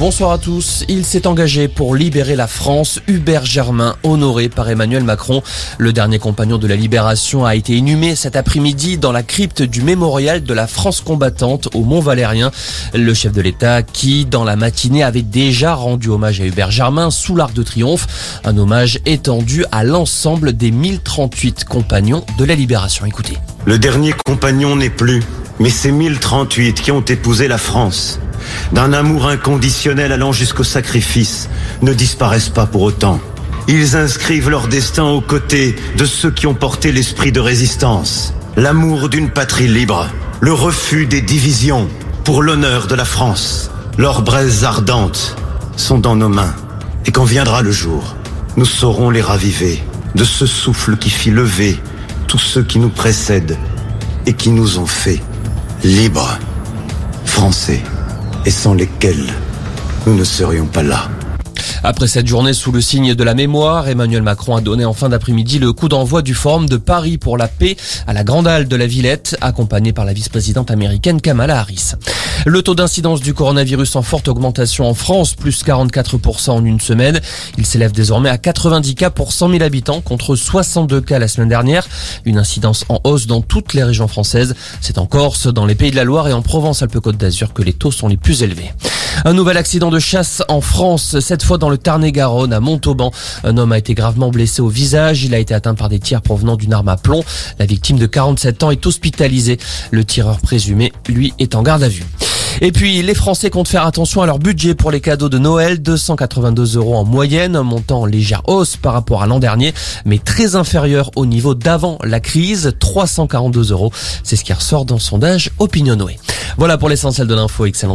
Bonsoir à tous. Il s'est engagé pour libérer la France. Hubert Germain, honoré par Emmanuel Macron. Le dernier compagnon de la libération a été inhumé cet après-midi dans la crypte du mémorial de la France combattante au Mont-Valérien. Le chef de l'État qui, dans la matinée, avait déjà rendu hommage à Hubert Germain sous l'Arc de Triomphe. Un hommage étendu à l'ensemble des 1038 compagnons de la libération. Écoutez. Le dernier compagnon n'est plus, mais ces 1038 qui ont épousé la France d'un amour inconditionnel allant jusqu'au sacrifice, ne disparaissent pas pour autant. Ils inscrivent leur destin aux côtés de ceux qui ont porté l'esprit de résistance, l'amour d'une patrie libre, le refus des divisions pour l'honneur de la France. Leurs braises ardentes sont dans nos mains, et quand viendra le jour, nous saurons les raviver de ce souffle qui fit lever tous ceux qui nous précèdent et qui nous ont fait libres, français et sans lesquels nous ne serions pas là. Après cette journée sous le signe de la mémoire, Emmanuel Macron a donné en fin d'après-midi le coup d'envoi du Forum de Paris pour la paix à la Grande Halle de la Villette, accompagné par la vice-présidente américaine Kamala Harris. Le taux d'incidence du coronavirus en forte augmentation en France, plus 44% en une semaine. Il s'élève désormais à 90 cas pour 100 000 habitants contre 62 cas la semaine dernière. Une incidence en hausse dans toutes les régions françaises. C'est en Corse, dans les Pays de la Loire et en Provence-Alpes-Côte d'Azur que les taux sont les plus élevés. Un nouvel accident de chasse en France, cette fois dans le Tarn-et-Garonne, à Montauban. Un homme a été gravement blessé au visage. Il a été atteint par des tirs provenant d'une arme à plomb. La victime de 47 ans est hospitalisée. Le tireur présumé, lui, est en garde à vue. Et puis, les Français comptent faire attention à leur budget pour les cadeaux de Noël. 282 euros en moyenne, un montant en légère hausse par rapport à l'an dernier, mais très inférieur au niveau d'avant la crise. 342 euros. C'est ce qui ressort dans le sondage Opinionway. Voilà pour l'essentiel de l'info. Excellente